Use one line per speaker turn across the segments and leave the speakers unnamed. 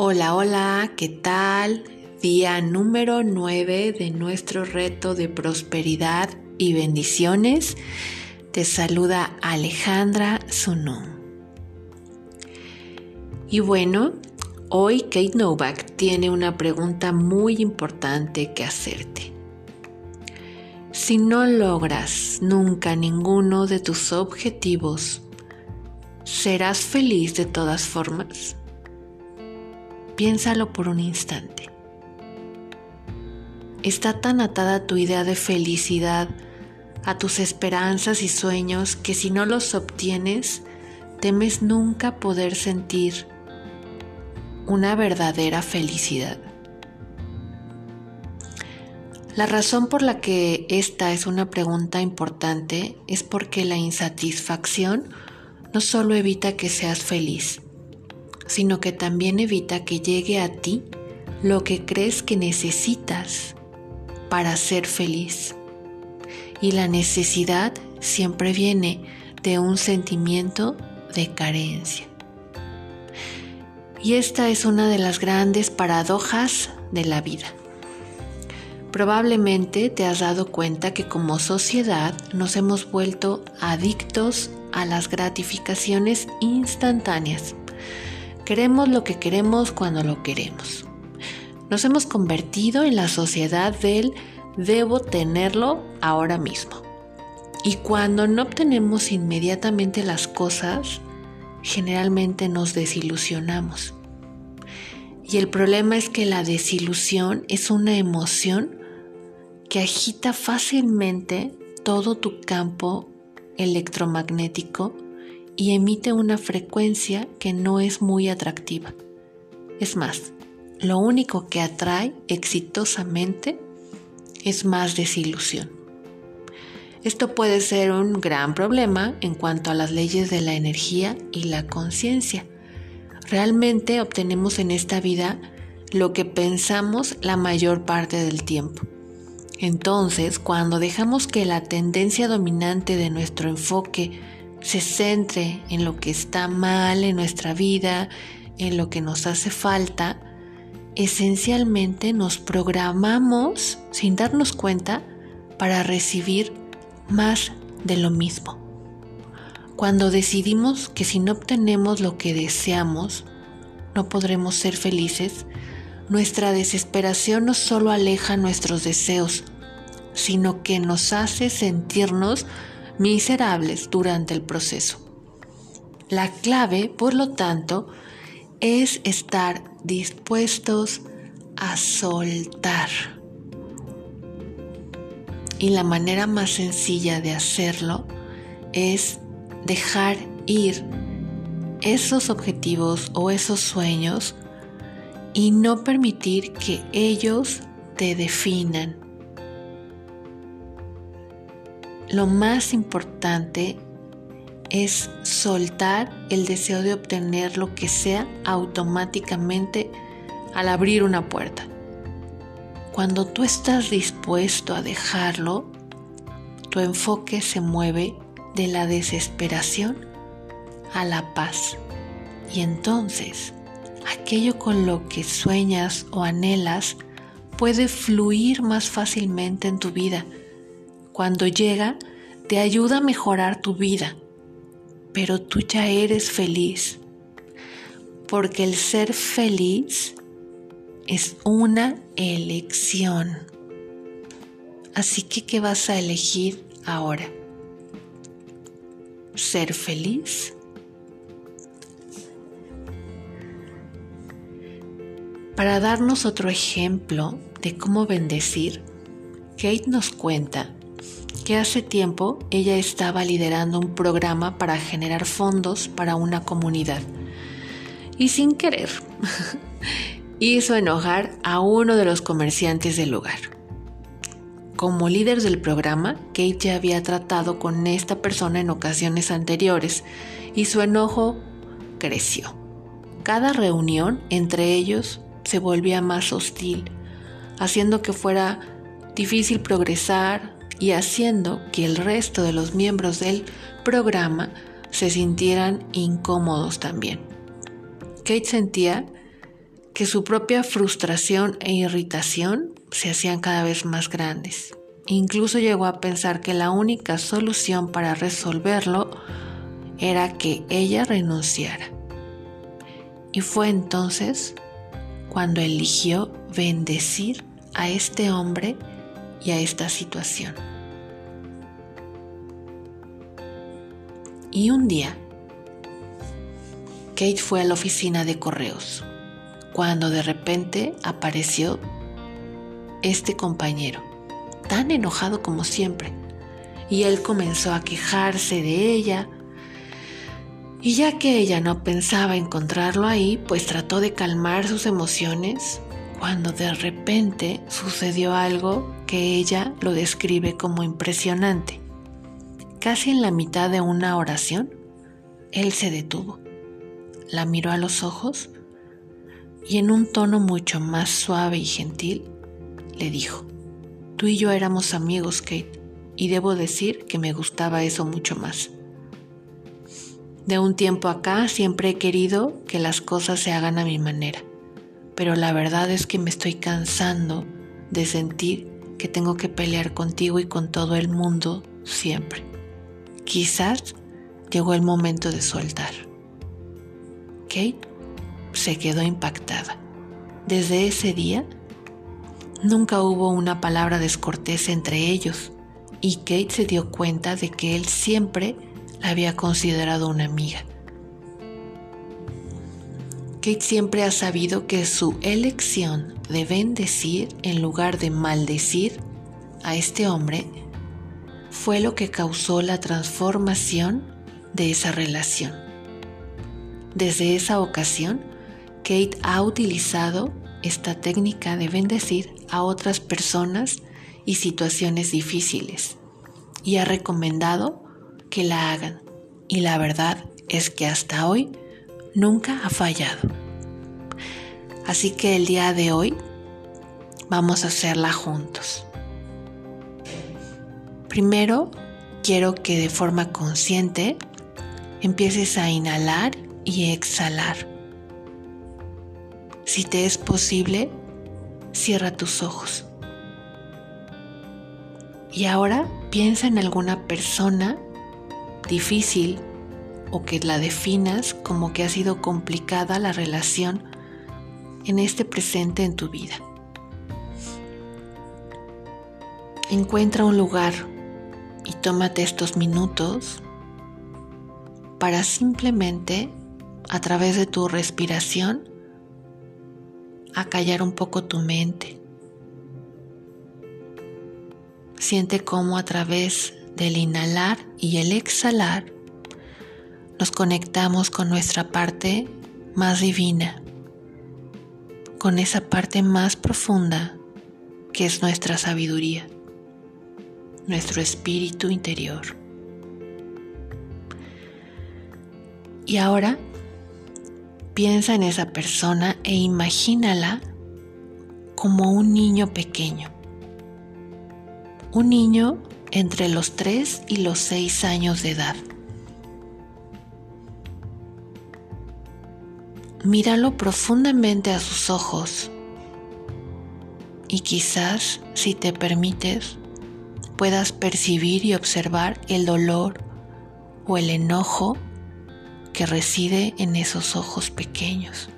Hola, hola, ¿qué tal? Día número 9 de nuestro reto de prosperidad y bendiciones. Te saluda Alejandra Sunum. Y bueno, hoy Kate Novak tiene una pregunta muy importante que hacerte. Si no logras nunca ninguno de tus objetivos, ¿serás feliz de todas formas? Piénsalo por un instante. Está tan atada tu idea de felicidad a tus esperanzas y sueños que si no los obtienes, temes nunca poder sentir una verdadera felicidad. La razón por la que esta es una pregunta importante es porque la insatisfacción no solo evita que seas feliz, sino que también evita que llegue a ti lo que crees que necesitas para ser feliz. Y la necesidad siempre viene de un sentimiento de carencia. Y esta es una de las grandes paradojas de la vida. Probablemente te has dado cuenta que como sociedad nos hemos vuelto adictos a las gratificaciones instantáneas Queremos lo que queremos cuando lo queremos. Nos hemos convertido en la sociedad del debo tenerlo ahora mismo. Y cuando no obtenemos inmediatamente las cosas, generalmente nos desilusionamos. Y el problema es que la desilusión es una emoción que agita fácilmente todo tu campo electromagnético y emite una frecuencia que no es muy atractiva. Es más, lo único que atrae exitosamente es más desilusión. Esto puede ser un gran problema en cuanto a las leyes de la energía y la conciencia. Realmente obtenemos en esta vida lo que pensamos la mayor parte del tiempo. Entonces, cuando dejamos que la tendencia dominante de nuestro enfoque se centre en lo que está mal en nuestra vida, en lo que nos hace falta, esencialmente nos programamos sin darnos cuenta para recibir más de lo mismo. Cuando decidimos que si no obtenemos lo que deseamos, no podremos ser felices, nuestra desesperación no solo aleja nuestros deseos, sino que nos hace sentirnos miserables durante el proceso. La clave, por lo tanto, es estar dispuestos a soltar. Y la manera más sencilla de hacerlo es dejar ir esos objetivos o esos sueños y no permitir que ellos te definan lo más importante es soltar el deseo de obtener lo que sea automáticamente al abrir una puerta. Cuando tú estás dispuesto a dejarlo, tu enfoque se mueve de la desesperación a la paz. Y entonces, aquello con lo que sueñas o anhelas puede fluir más fácilmente en tu vida cuando llega, te ayuda a mejorar tu vida, pero tú ya eres feliz, porque el ser feliz es una elección. Así que, ¿qué vas a elegir ahora? ¿Ser feliz? Para darnos otro ejemplo de cómo bendecir, Kate nos cuenta que hace tiempo ella estaba liderando un programa para generar fondos para una comunidad. Y sin querer, hizo enojar a uno de los comerciantes del lugar. Como líder del programa, Kate ya había tratado con esta persona en ocasiones anteriores y su enojo creció. Cada reunión entre ellos se volvía más hostil, haciendo que fuera difícil progresar, y haciendo que el resto de los miembros del programa se sintieran incómodos también. Kate sentía que su propia frustración e irritación se hacían cada vez más grandes. Incluso llegó a pensar que la única solución para resolverlo era que ella renunciara. Y fue entonces cuando eligió bendecir a este hombre y a esta situación. Y un día, Kate fue a la oficina de correos, cuando de repente apareció este compañero, tan enojado como siempre, y él comenzó a quejarse de ella, y ya que ella no pensaba encontrarlo ahí, pues trató de calmar sus emociones cuando de repente sucedió algo que ella lo describe como impresionante. Casi en la mitad de una oración, él se detuvo, la miró a los ojos y en un tono mucho más suave y gentil le dijo, tú y yo éramos amigos, Kate, y debo decir que me gustaba eso mucho más. De un tiempo acá siempre he querido que las cosas se hagan a mi manera, pero la verdad es que me estoy cansando de sentir que tengo que pelear contigo y con todo el mundo siempre. Quizás llegó el momento de soltar. Kate se quedó impactada. Desde ese día, nunca hubo una palabra descortés entre ellos y Kate se dio cuenta de que él siempre la había considerado una amiga. Kate siempre ha sabido que su elección de bendecir en lugar de maldecir a este hombre fue lo que causó la transformación de esa relación. Desde esa ocasión, Kate ha utilizado esta técnica de bendecir a otras personas y situaciones difíciles y ha recomendado que la hagan. Y la verdad es que hasta hoy nunca ha fallado. Así que el día de hoy vamos a hacerla juntos. Primero, quiero que de forma consciente empieces a inhalar y exhalar. Si te es posible, cierra tus ojos. Y ahora piensa en alguna persona difícil o que la definas como que ha sido complicada la relación en este presente en tu vida. Encuentra un lugar y tómate estos minutos para simplemente a través de tu respiración acallar un poco tu mente. Siente cómo a través del inhalar y el exhalar nos conectamos con nuestra parte más divina, con esa parte más profunda que es nuestra sabiduría nuestro espíritu interior. Y ahora piensa en esa persona e imagínala como un niño pequeño. Un niño entre los 3 y los 6 años de edad. Míralo profundamente a sus ojos y quizás, si te permites, puedas percibir y observar el dolor o el enojo que reside en esos ojos pequeños.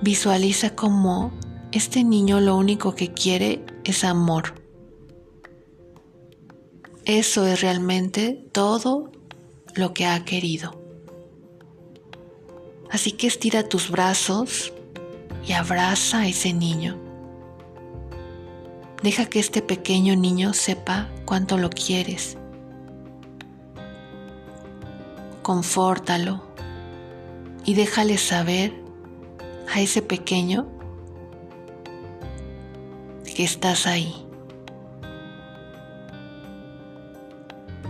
Visualiza como este niño lo único que quiere es amor. Eso es realmente todo lo que ha querido. Así que estira tus brazos y abraza a ese niño. Deja que este pequeño niño sepa cuánto lo quieres. Confórtalo y déjale saber a ese pequeño que estás ahí.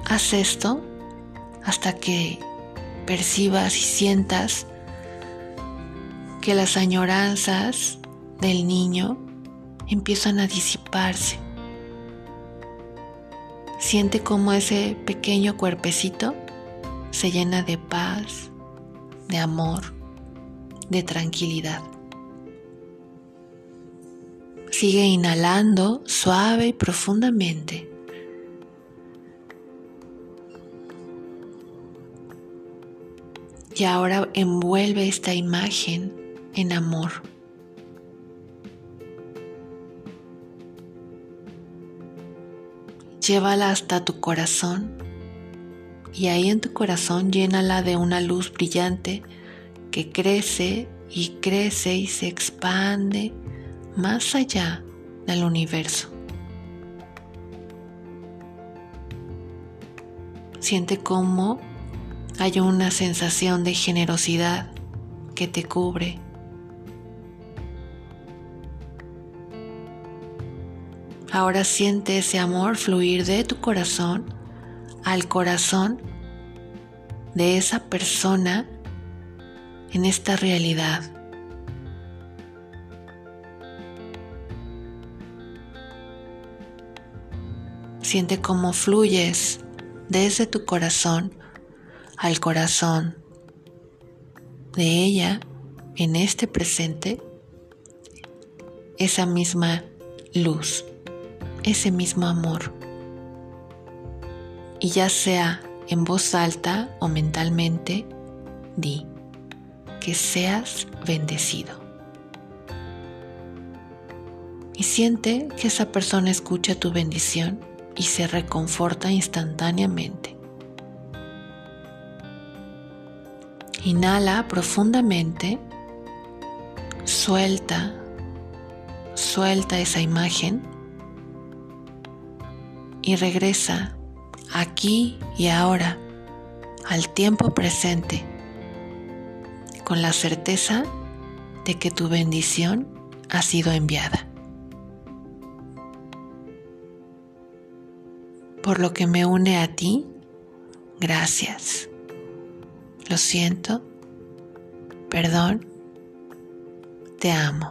Haz esto hasta que percibas y sientas que las añoranzas del niño empiezan a disiparse. Siente cómo ese pequeño cuerpecito se llena de paz, de amor, de tranquilidad. Sigue inhalando suave y profundamente. Y ahora envuelve esta imagen en amor. Llévala hasta tu corazón y ahí en tu corazón llénala de una luz brillante que crece y crece y se expande más allá del universo. Siente cómo hay una sensación de generosidad que te cubre. Ahora siente ese amor fluir de tu corazón al corazón de esa persona en esta realidad. Siente cómo fluyes desde tu corazón al corazón de ella en este presente esa misma luz, ese mismo amor. Y ya sea en voz alta o mentalmente, di que seas bendecido. Y siente que esa persona escucha tu bendición y se reconforta instantáneamente. Inhala profundamente, suelta, suelta esa imagen y regresa aquí y ahora al tiempo presente con la certeza de que tu bendición ha sido enviada. Por lo que me une a ti, gracias. Lo siento, perdón, te amo.